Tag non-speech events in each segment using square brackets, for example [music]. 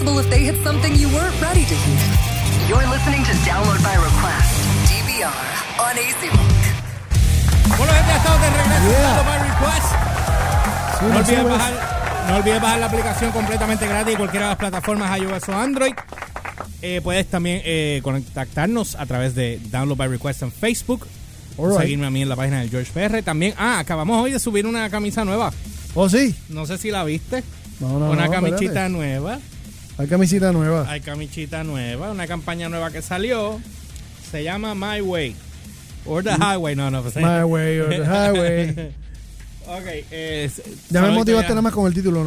possible if they hit something you weren't ready to hear. You're listening to Download by Request, DVR, on AC Rock. Bueno, gente, estamos de regreso Yeah. dando My Request. No olvides, bajar, no olvides bajar la aplicación completamente gratis en cualquiera de las plataformas iOS o Android. Eh, puedes también eh, contactarnos a través de Download by Request en Facebook. Alright. Seguirme a mí en la página del George PR. También, ah, acabamos hoy de subir una camisa nueva. ¿Oh, sí? No sé si la viste. No, no, una no, camisita espérate. nueva. Hay camisita nueva. Hay camisita nueva. Una campaña nueva que salió. Se llama My Way. Or the Highway. No, no. pues, My way or the highway. [laughs] Ok. eh, Ya me motivaste ya. nada más con el título.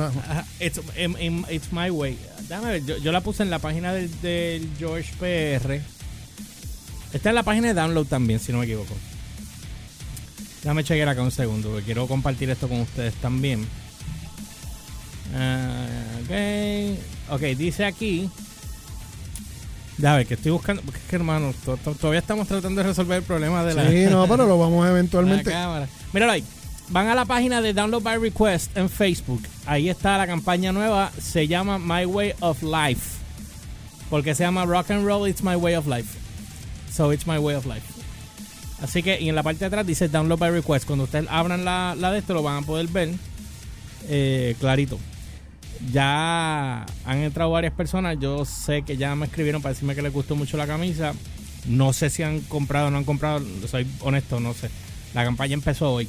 It's, em- em- it's my way. Déjame ver, yo, yo la puse en la página del, del George PR. Está en la página de download también, si no me equivoco. Déjame chequear acá un segundo, porque quiero compartir esto con ustedes también. Ah, ok. Ok, dice aquí. Déjame ver, que estoy buscando. Porque es que, hermano, to- to- todavía estamos tratando de resolver el problema de la. Sí, no, [laughs] pero lo vamos la eventualmente. cámara. Míralo ahí. Van a la página de Download by Request en Facebook. Ahí está la campaña nueva. Se llama My Way of Life. Porque se llama Rock and Roll It's My Way of Life. So it's my way of life. Así que, y en la parte de atrás dice Download by Request. Cuando ustedes abran la, la de esto, lo van a poder ver eh, clarito. Ya han entrado varias personas. Yo sé que ya me escribieron para decirme que les gustó mucho la camisa. No sé si han comprado o no han comprado. Soy honesto, no sé. La campaña empezó hoy.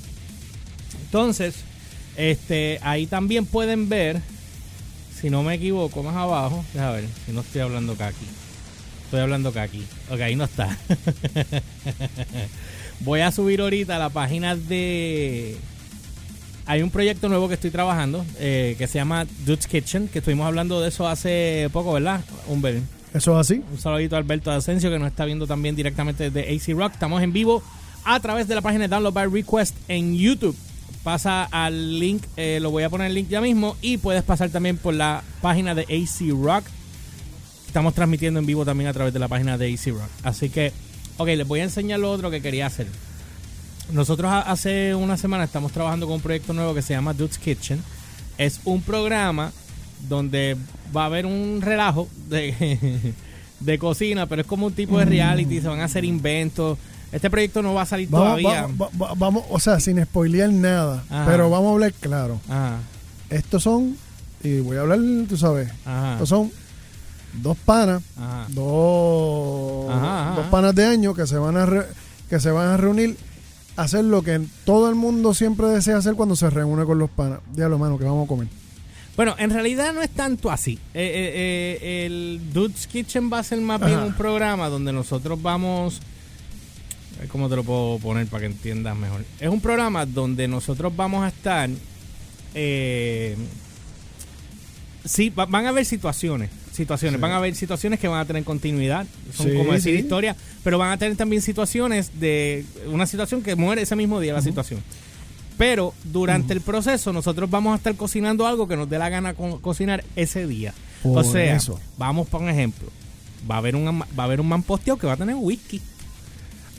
Entonces, este, ahí también pueden ver, si no me equivoco, más abajo. Déjame ver, si no estoy hablando kaki. Estoy hablando kaki. Ok, ahí no está. [laughs] Voy a subir ahorita a la página de. Hay un proyecto nuevo que estoy trabajando eh, que se llama Dude's Kitchen, que estuvimos hablando de eso hace poco, ¿verdad? Un Eso es así. un saludito a Alberto Asensio que nos está viendo también directamente desde AC Rock. Estamos en vivo a través de la página de Download by Request en YouTube. Pasa al link, eh, lo voy a poner el link ya mismo y puedes pasar también por la página de AC Rock. Estamos transmitiendo en vivo también a través de la página de AC Rock. Así que, ok, les voy a enseñar lo otro que quería hacer. Nosotros ha- hace una semana estamos trabajando con un proyecto nuevo que se llama Dude's Kitchen. Es un programa donde va a haber un relajo de, [laughs] de cocina, pero es como un tipo de reality, se van a hacer inventos. Este proyecto no va a salir Vamos, todavía. va- va- va- vamos, o sea, sin spoilear nada. Ajá. Pero vamos a hablar claro. Ajá, Estos son, y voy a hablar, tú sabes, ajá, estos son dos panas, dos, dos panas de año que se van a re- que se van a reunir hacer lo que todo el mundo siempre desea hacer cuando se reúne con los panas. Diablo, mano, que vamos a comer. Bueno, en realidad no es tanto así. Eh, eh, eh, el Dude's Kitchen va a ser más bien un programa donde nosotros vamos... ¿Cómo te lo puedo poner para que entiendas mejor? Es un programa donde nosotros vamos a estar... eh, sí, va- van a haber situaciones. Situaciones. Sí. Van a haber situaciones que van a tener continuidad. Son Sí, como decir sí. historia. Pero van a tener también situaciones de... Una situación que muere ese mismo día la situación. Pero durante el proceso nosotros vamos a estar cocinando algo que nos dé la gana co- cocinar ese día. o sea, eso. vamos por un ejemplo. Va a haber un va a haber un man posteado que va a tener whisky.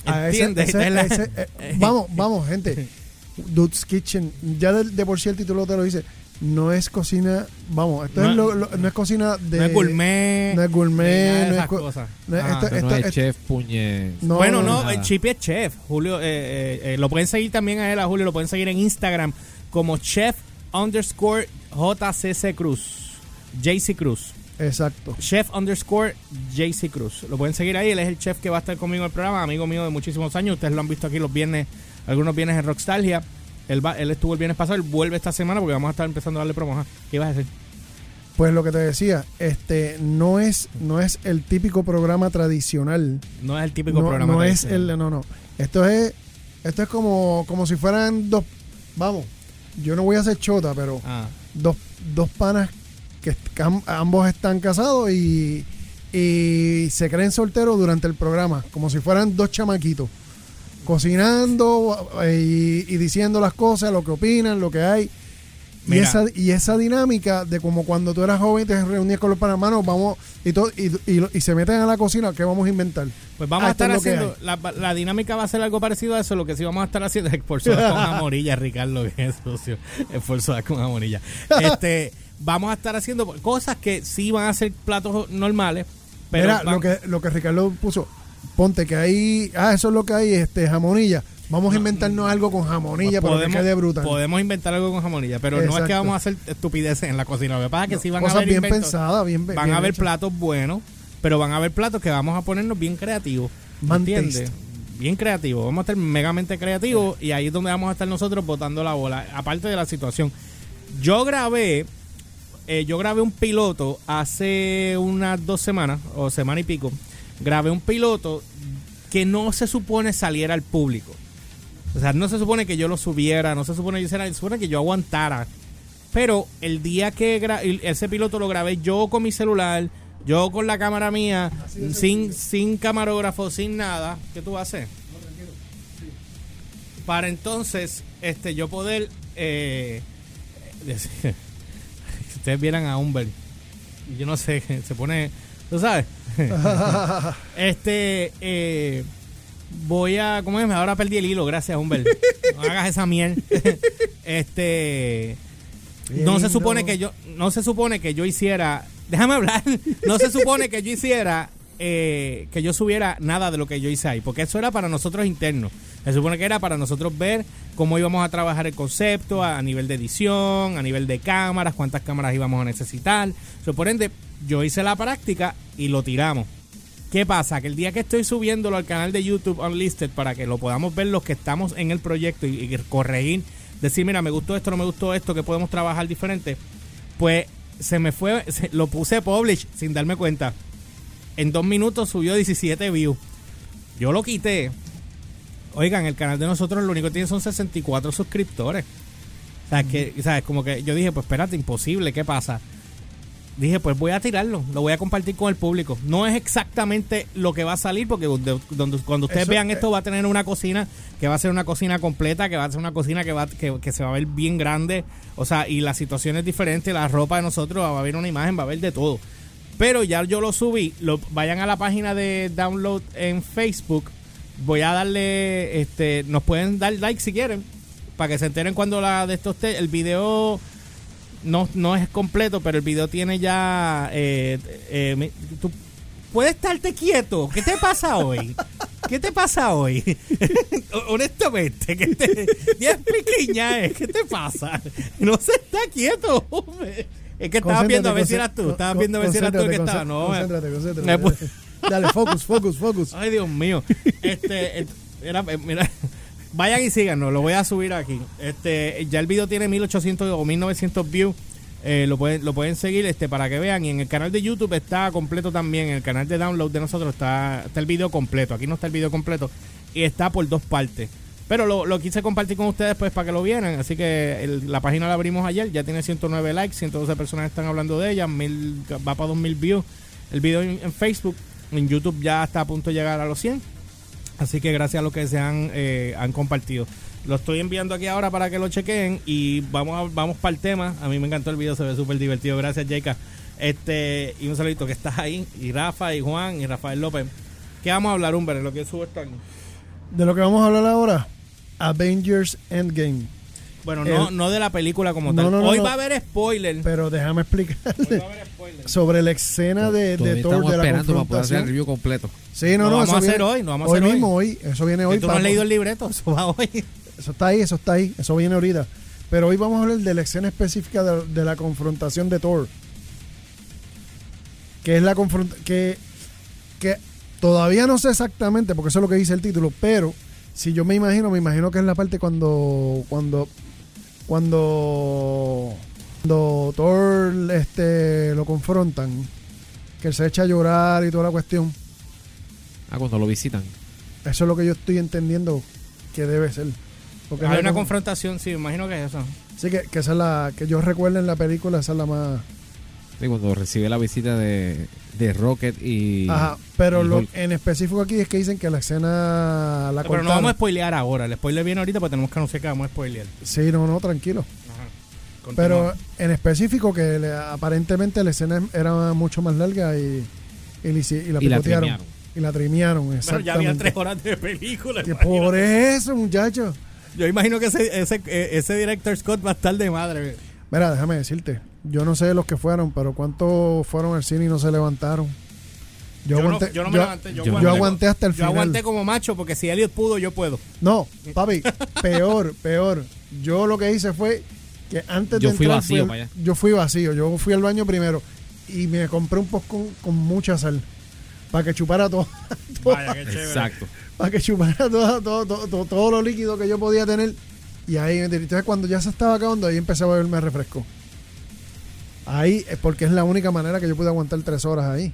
Ah, ese- ¿Entiendes? ese- eh, vamos, vamos, gente. [laughs] Dude's Kitchen, ya de, de por sí el título te lo dice. No es cocina, vamos, esto No- es lo- lo- no es cocina de. no es gourmet. no es gourmet, no es cosas. no esto- Esto no es chef puñe. no, bueno, no, el Chipi es chef. Julio, eh, eh, eh, lo pueden seguir también a él, a Julio, lo pueden seguir en Instagram como chef underscore JCC Cruz. JC Cruz. Exacto. Chef underscore JC Cruz. Lo pueden seguir ahí. Él es el chef que va a estar conmigo en el programa. Amigo mío de muchísimos años. Ustedes lo han visto aquí los viernes, algunos viernes en Rockstalgia. Él, va, él estuvo el viernes pasado. Él vuelve esta semana porque vamos a estar empezando a darle promo. Ajá. ¿Qué ibas a decir? Pues lo que te decía, este no es no es el típico programa tradicional. No es el típico no, programa. no es el no no. Esto es esto es como como si fueran dos vamos. Yo no voy a hacer chota, pero Ah, dos, dos panas que que am- ambos están casados y, y se creen solteros durante el programa, como si fueran dos chamaquitos, cocinando eh, y, y diciendo las cosas, lo que opinan, lo que hay. Y esa, y esa dinámica de como cuando tú eras joven te reunías con los panamanos, vamos, y, todo, y, y- y se meten a la cocina, ¿qué vamos a inventar? Pues vamos Ah, a esto estar es haciendo, la, la dinámica va a ser algo parecido a eso, lo que sí vamos a estar haciendo es soda con [laughs] amorilla, Ricardo, que es sucio, es por soda con amorilla. Este, vamos a estar haciendo cosas que sí van a ser platos normales. Pero Mira, van- lo que, lo que Ricardo puso, ponte que ahí, ah, eso es lo que hay, este, jamonilla. Vamos a inventarnos algo con jamonilla para que quede brutal. podemos inventar algo con jamonilla, pero no es que vamos a hacer estupideces en la cocina. Lo que pasa es que sí van a Cosas haber bien pensadas, bien van bien a haber platos buenos, pero van a haber platos que vamos a ponernos bien creativos. Man ¿Entiendes? Bien creativos. Vamos a estar megamente creativos y ahí es donde vamos a estar nosotros botando la bola. Aparte de la situación. Yo grabé, eh, yo grabé un piloto hace unas dos semanas o semana y pico. Grabé un piloto que no se supone saliera al público. O sea, no se supone que yo lo subiera, no se supone que yo hiciera, se supone que yo aguantara. Pero el día que ese piloto lo grabé yo con mi celular, yo con la cámara mía, sin, sin camarógrafo, sin nada, ¿qué tú vas a hacer? Para entonces, este, yo poder eh, decir, [laughs] ustedes vieran a Humber, yo no sé, [laughs] se pone, ¿tú sabes? [laughs] este, eh, voy a, ¿cómo es? Ahora perdí el hilo, gracias Humber. No hagas esa miel. [laughs] este, no se supone que yo, no se supone que yo hiciera, déjame hablar, no se supone que yo hiciera, eh, que yo subiera nada de lo que yo hice ahí, porque eso era para nosotros internos. Se supone que era para nosotros ver cómo íbamos a trabajar el concepto a, nivel de edición, a nivel de cámaras, cuántas cámaras íbamos a necesitar. So, por yo hice la práctica y lo tiramos. ¿Qué pasa? Que el día que estoy subiéndolo al canal de YouTube Unlisted para que lo podamos ver los que estamos en el proyecto y, corregir, decir, mira, me gustó esto, no me gustó esto, que podemos trabajar diferente, pues se me fue, lo puse publish sin darme cuenta. En dos minutos subió 17 views. Yo lo quité. Oigan, el canal de nosotros lo único que tiene son 64 suscriptores. O sea, que, ¿sabes? Como que yo dije, pues espérate, imposible, ¿qué pasa? Dije, pues voy a tirarlo, lo voy a compartir con el público. No es exactamente lo que va a salir, porque donde, donde- cuando ustedes Eso, vean eh, esto va a tener una cocina que va a ser una cocina completa, que va a ser una cocina que va que, que se va a ver bien grande, o sea, y la situación es diferente, la ropa de nosotros va a haber una imagen, va a haber de todo. Pero ya yo lo subí, lo, vayan a la página de download en Facebook, voy a darle, este, nos pueden dar like si quieren, para que se enteren cuando la de estos. El video no, no es completo, pero el video tiene ya. Eh, eh, tú puedes estarte quieto. ¿Qué te pasa hoy? ¿Qué te pasa hoy? [laughs] Honestamente, ¿qué te? [laughs] ¿Qué te pasa? No se está quieto, hombre. Es que estabas viendo a ver si eras tú. Estabas viendo a ver si eras tú el que estaba. No, eh. Concéntrate, concéntrate. Dale, focus, focus, focus. Ay, Dios mío. Este, era, eh, mira, [laughs] vayan y síganos, lo voy a subir aquí. Este, ya el video tiene 1800 o 1900 views. Eh, lo pueden lo pueden seguir este para que vean y en el canal de YouTube está completo también, en el canal de download de nosotros está está el video completo. Aquí no está el video completo y está por dos partes. Pero lo, lo quise compartir con ustedes pues para que lo vieran, así que la página la abrimos ayer, ya tiene 109 likes, 112 personas están hablando de ella, mil, va para 2000 views. El video en, en Facebook, en YouTube ya está a punto de llegar a los 100. Así que gracias a los que se han, eh, han compartido. Lo estoy enviando aquí ahora para que lo chequen y vamos a- vamos para el tema. A mí me encantó el video, se ve súper divertido. Gracias, Jaika. Este, y un saludito que estás ahí. Y Rafa, y Juan, y Rafael López. ¿Qué vamos a hablar, Humber? Lo que subo está De lo que vamos a hablar ahora, Avengers Endgame. Bueno, no, El- no de la película como No, tal. no, no, Hoy no. va a haber spoiler. Pero déjame Hoy explicarle va a haber spoiler. sobre la escena de, de Thor de la esperando para poder hacer el confrontación. review completo. Sí, no, Lo no, vamos eso a hacer viene- hoy, lo vamos a hacer hoy. mismo, hoy. Eso viene hoy. ¿Que ¿Tú no has leído el libreto? Eso va hoy. Eso está ahí, eso está ahí, eso viene ahorita. Pero hoy vamos a hablar de la escena específica de, de la confrontación de Thor. Que es la confrontación. Que, que todavía no sé exactamente, porque eso es lo que dice el título, pero si yo me imagino, me imagino que es la parte cuando. Cuando. Cuando. Cuando Thor este, lo confrontan. Que él se echa a llorar y toda la cuestión. Ah, cuando lo visitan. Eso es lo que yo estoy entendiendo que debe ser. Porque Hay una con- confrontación, sí, me imagino que es eso. Sí, que, que esa es la que yo recuerdo en la película, esa es la más... Sí, cuando recibe la visita de, de Rocket y. Ajá, pero y lo, en específico aquí es que dicen que la escena la Pero no vamos a spoilear ahora. El spoiler viene ahorita, porque tenemos que anunciar que vamos a spoilear. Sí, no, no, tranquilo. Ajá. Pero en específico que le- aparentemente la escena era mucho más larga y, y, y la picotearon. Y la trimearon, Pero exactamente. ya había tres horas de película. Que por eso, muchachos. Yo imagino que ese, ese, eh, ese director Scott va a estar de madre. Mira, déjame decirte, yo no sé los que fueron, pero cuántos fueron al cine y no se levantaron. Yo, Yo, no, aguanté, yo no me yo- levanté. Yo, yo aguanté, aguanté hasta el yo final. aguanté como macho porque si Elliot pudo, yo puedo. No, papi, peor, peor. Yo lo que hice fue que antes Yo de fui entrar vacío al- para allá. yo fui vacío, yo fui al baño primero y me compré un poco con, mucha sal para que chupara todo, [laughs] Vaya, qué chévere. Exacto. para que chupara todo, todo, todo, todo, todo lo líquido que yo podía tener y ahí entonces cuando ya se estaba acabando ahí empecé a beberme refresco. Ahí es porque es la única manera que yo pude aguantar tres horas ahí.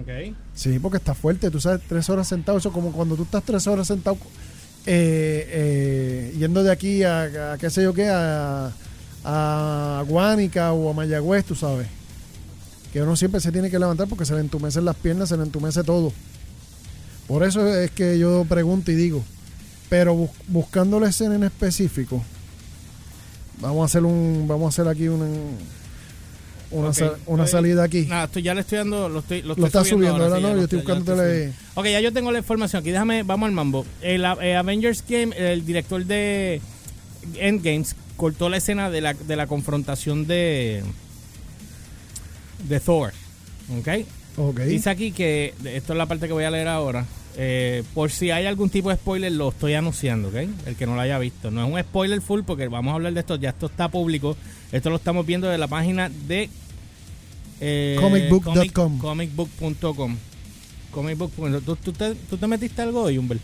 Ok. Sí, porque está fuerte. Tú sabes, tres horas sentado, eso como cuando tú estás tres horas sentado eh, eh, yendo de aquí a, a qué sé yo qué, a, a Guánica o a Mayagüez, tú sabes. Que uno siempre se tiene que levantar porque se le entumecen las piernas, se le entumece todo. Por eso es que yo pregunto y digo, pero bus- buscando la escena en específico, vamos a hacer un, vamos a hacer aquí una, una, una Estoy- salida aquí. Nada, estoy, ya le estoy dando. Lo, estoy, lo, Lo estoy estás subiendo, ahora, No, yo estoy subiendo. Ok, ya yo tengo la información aquí. Déjame, vamos al mambo. El eh, Avengers Game, el director de Endgames, cortó la escena de la, de la confrontación de. de Thor. ¿Ok? Ok. Dice aquí que. Esto es la parte que voy a leer ahora. Eh, por si hay algún tipo de spoiler, lo estoy anunciando, ¿ok? El que no lo haya visto. No es un spoiler full porque vamos a hablar de esto. Ya esto está público. Esto lo estamos viendo de la página de. eh, Comicbook.com. comic- Comicbook.com. Comicbook. ¿Tú, tú, te, ¿Tú te metiste algo hoy, Humbert?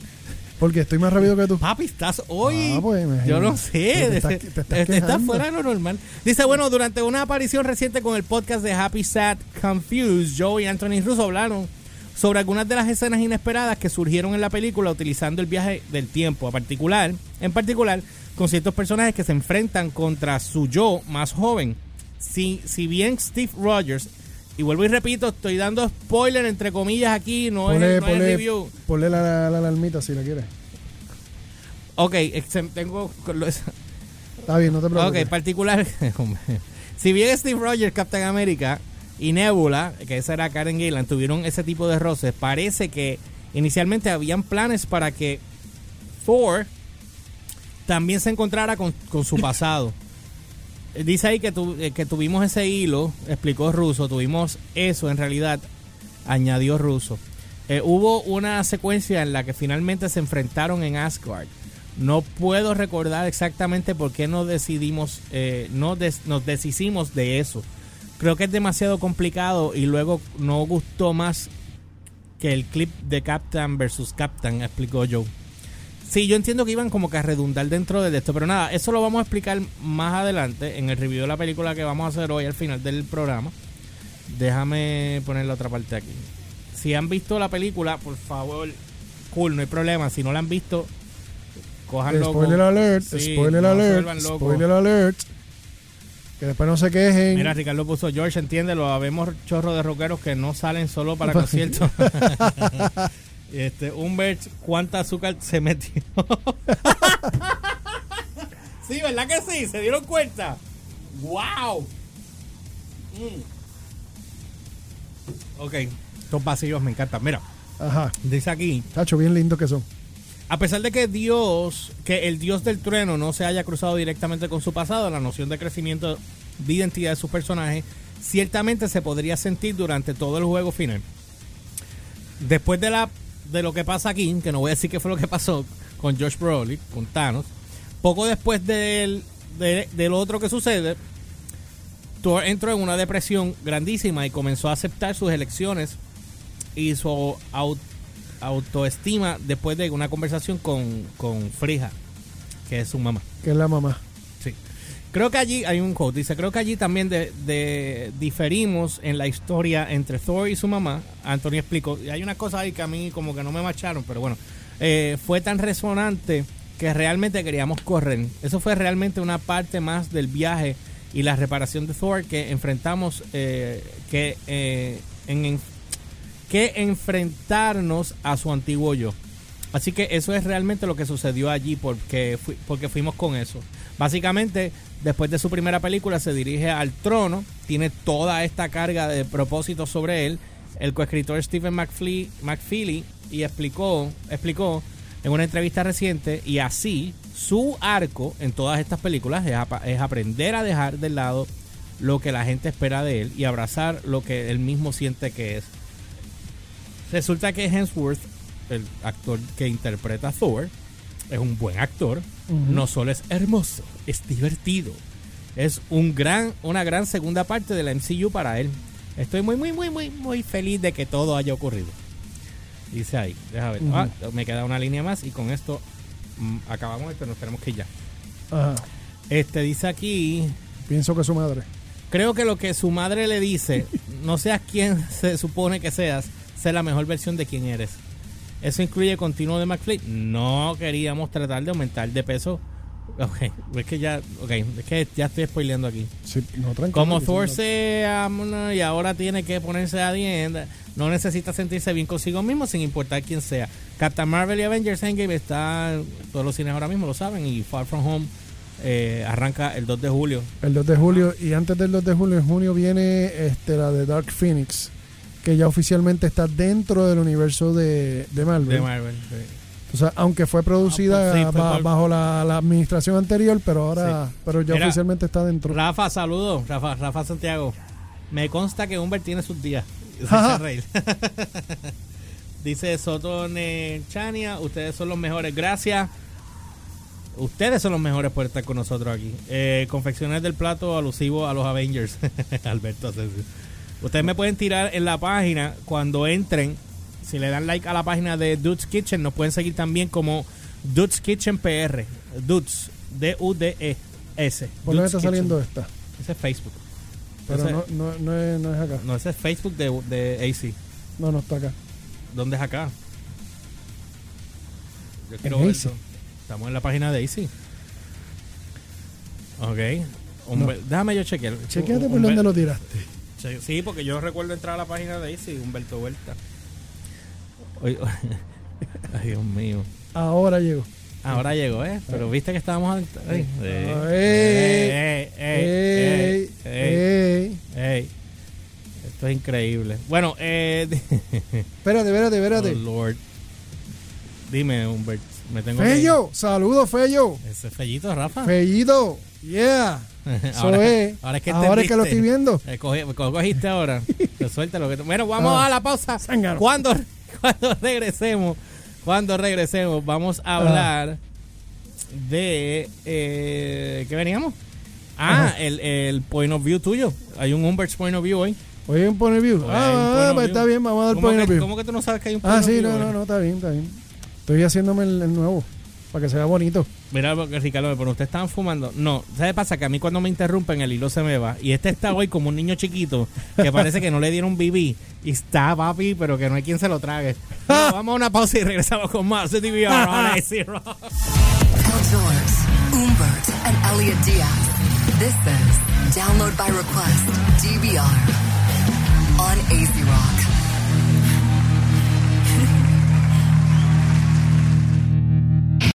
Porque estoy más rápido que tú. Papi, estás hoy. Ah, pues. Yo no sé. Te estás- te estás te- estás fuera de lo normal. Dice, bueno, durante una aparición reciente con el podcast de Happy Sad Confused, Joe y Anthony Russo hablaron sobre algunas de las escenas inesperadas que surgieron en la película utilizando el viaje del tiempo, a particular, en particular con ciertos personajes que se enfrentan contra su yo más joven. Si, si bien Steve Rogers, y vuelvo y repito, estoy dando spoiler entre comillas aquí, no es, Ponle, no es ponle, review. ponle la, la, la alarmita si la quieres. Ok, tengo... Está bien, no te preocupes. Ok, particular. [laughs] si bien Steve Rogers, Captain America y Nebula, que esa era Karen Gillan, tuvieron ese tipo de roces, parece que inicialmente habían planes para que Thor también se encontrara con, su pasado. [laughs] Dice ahí eh, que tuvimos ese hilo, explicó Russo, tuvimos eso en realidad, añadió Russo. Eh, hubo una secuencia en la que finalmente se enfrentaron en Asgard. No puedo recordar exactamente por qué no decidimos, eh, no nos deshicimos de eso. Creo que es demasiado complicado y luego no gustó más que el clip de Captain versus Captain, explicó Joe. Sí, yo entiendo que iban como que a redundar dentro de esto, pero nada, eso lo vamos a explicar más adelante en el review de la película que vamos a hacer hoy al final del programa. Déjame poner la otra parte aquí. Si han visto la película, por favor, cool, no hay problema. Si no la han visto, cojanlo. Spoiler alert, Sí, spoiler no alert, spoiler alert. Que después no se quejen. Mira, Ricardo puso George, entiéndelo. Habemos chorro de rockeros que no salen solo para conciertos. [laughs] [laughs] este, Humbert, ¿cuánta azúcar se metió? [laughs] sí, ¿verdad que sí? ¿Se dieron cuenta? ¡Wow! Mm. Ok, estos vacíos me encantan. Mira, Ajá. dice aquí, Tacho, bien lindos que son. A pesar de que Dios, que el Dios del trueno no se haya cruzado directamente con su pasado, la noción de crecimiento de identidad de su personaje ciertamente se podría sentir durante todo el juego final. Después de la de lo que pasa aquí, que no voy a decir qué fue lo que pasó con Josh Brolin, con Thanos, poco después del, de, del otro que sucede, Thor entró en una depresión grandísima y comenzó a aceptar sus elecciones y su au- autoestima después de una conversación con, con Frija, que es su mamá. Que es la mamá. Sí. Creo que allí hay un quote, dice, creo que allí también de, de- diferimos en la historia entre Thor y su mamá. Anthony explicó, y hay una cosa ahí que a mí como que no me macharon, pero bueno, eh, fue tan resonante que realmente queríamos correr. Eso fue realmente una parte más del viaje y la reparación de Thor que enfrentamos, eh, que, eh, en, en- que enfrentarnos a su antiguo yo. Así que eso es realmente lo que sucedió allí porque, porque fuimos con eso. Básicamente, después de su primera película, se dirige al trono, tiene toda esta carga de propósitos sobre él. El coescritor Stephen McFlee, McFeely y explicó, explicó en una entrevista reciente, y así Su arco en todas estas películas es, es aprender a dejar de lado lo que la gente espera de él y abrazar lo que él mismo siente que es. Resulta que Hemsworth, el actor que interpreta a Thor, es un buen actor. No solo es hermoso, es divertido. Es un gran, una gran segunda parte de la MCU para él. Estoy muy, muy, muy, muy, muy feliz de que todo haya ocurrido. Dice ahí, deja ver. Ah, me queda una línea más y con esto mm, acabamos esto, nos tenemos que ir ya. Ajá. Este dice aquí, Pienso que su madre. creo que lo que su madre le dice, [laughs] no seas quien se supone que seas, sé la mejor versión de quien eres. Eso incluye continuo de McFly. No queríamos tratar de aumentar de peso. Ok, es que ya, ok, es que ya estoy spoileando aquí. Sí, no, tranquilo, Como Thor se amó y ahora tiene que ponerse a dieta, no necesita sentirse bien consigo mismo sin importar quién sea. Captain Marvel y Avengers Endgame está en todos los cines ahora mismo, lo saben, y Far From Home eh, arranca el 2 de julio. El 2 de julio y antes del 2 de julio, en junio viene este la de Dark Phoenix, que ya oficialmente está dentro del universo de, de Marvel. De Marvel. sí. O sea, aunque fue producida Ah, pues sí, fue bajo la, la administración anterior, pero ahora, Sí. pero ya Mira, oficialmente está dentro. Rafa, saludos. Rafa, Rafa Santiago. Me consta que Humbert tiene sus días. [laughs] Dice Soto Chania, ustedes son los mejores. Gracias. Ustedes son los mejores por estar con nosotros aquí. Eh, confecciones del plato alusivo a los Avengers. [laughs] Alberto Asensio. Ustedes me pueden tirar en la página cuando entren. Si le dan like a la página de Dudes Kitchen, nos pueden seguir también como Dudes Kitchen PR. Dudes, D-U-D-E-S. ¿Por dónde está Kitchen. saliendo esta? Ese es Facebook. Pero Ese- no, no, no, es, no es acá. No, ese es Facebook de, de AC. No, no está acá. ¿Dónde es acá? Yo quiero ver eso. Estamos en la página de AC. Ok. Humber- Déjame yo chequear. Chequéate por dónde lo tiraste. Sí, porque yo recuerdo entrar a la página de AC, Humberto Huerta. [laughs] Ay, Dios mío. Ahora llegó. Ahora llegó, ¿eh? Pero viste que estábamos... Ah, ey, ey, ey, ey, ey. Esto es increíble. Bueno, eh... [laughs] Espérate, espérate, Oh, espérate. Lord. Dime, Humbert. Me tengo que Fello, saludos, Fello. Ese es Fellito, Rafa. Fellito, yeah. [laughs] Ahora, es. ahora es que Ahora es que lo estoy viendo. [laughs] Eh, coge- cogiste ahora. [laughs] Te suelta lo que Bueno, vamos Ah. a la pausa. Cuando, cuando regresemos, cuando regresemos, vamos a hablar de eh, ¿qué veníamos? Ah, el, el point of view tuyo. Hay un Humbert's point of view hoy. Hoy hay un point of view. Hoy Ah, point of pues view. está bien, vamos a dar ¿Cómo point of que, view. cómo que tú no sabes que hay un point Ah, of sí, view no, hoy? no, no, está bien, está bien. Estoy haciéndome el, el nuevo para que se vea bonito. Mira, porque Ricardo, pero ustedes estaban fumando. No, ¿sabes qué pasa? Que a mí cuando me interrumpen el hilo se me va. Y este está hoy como un niño chiquito que parece que no le dieron BB. Y está papi, pero que no hay quien se lo trague. [laughs] Bueno, vamos a una pausa y regresamos con más de DVR on Rock. George, Umbert, and Elliot Diaz. This is Download by Request, DVR, on AC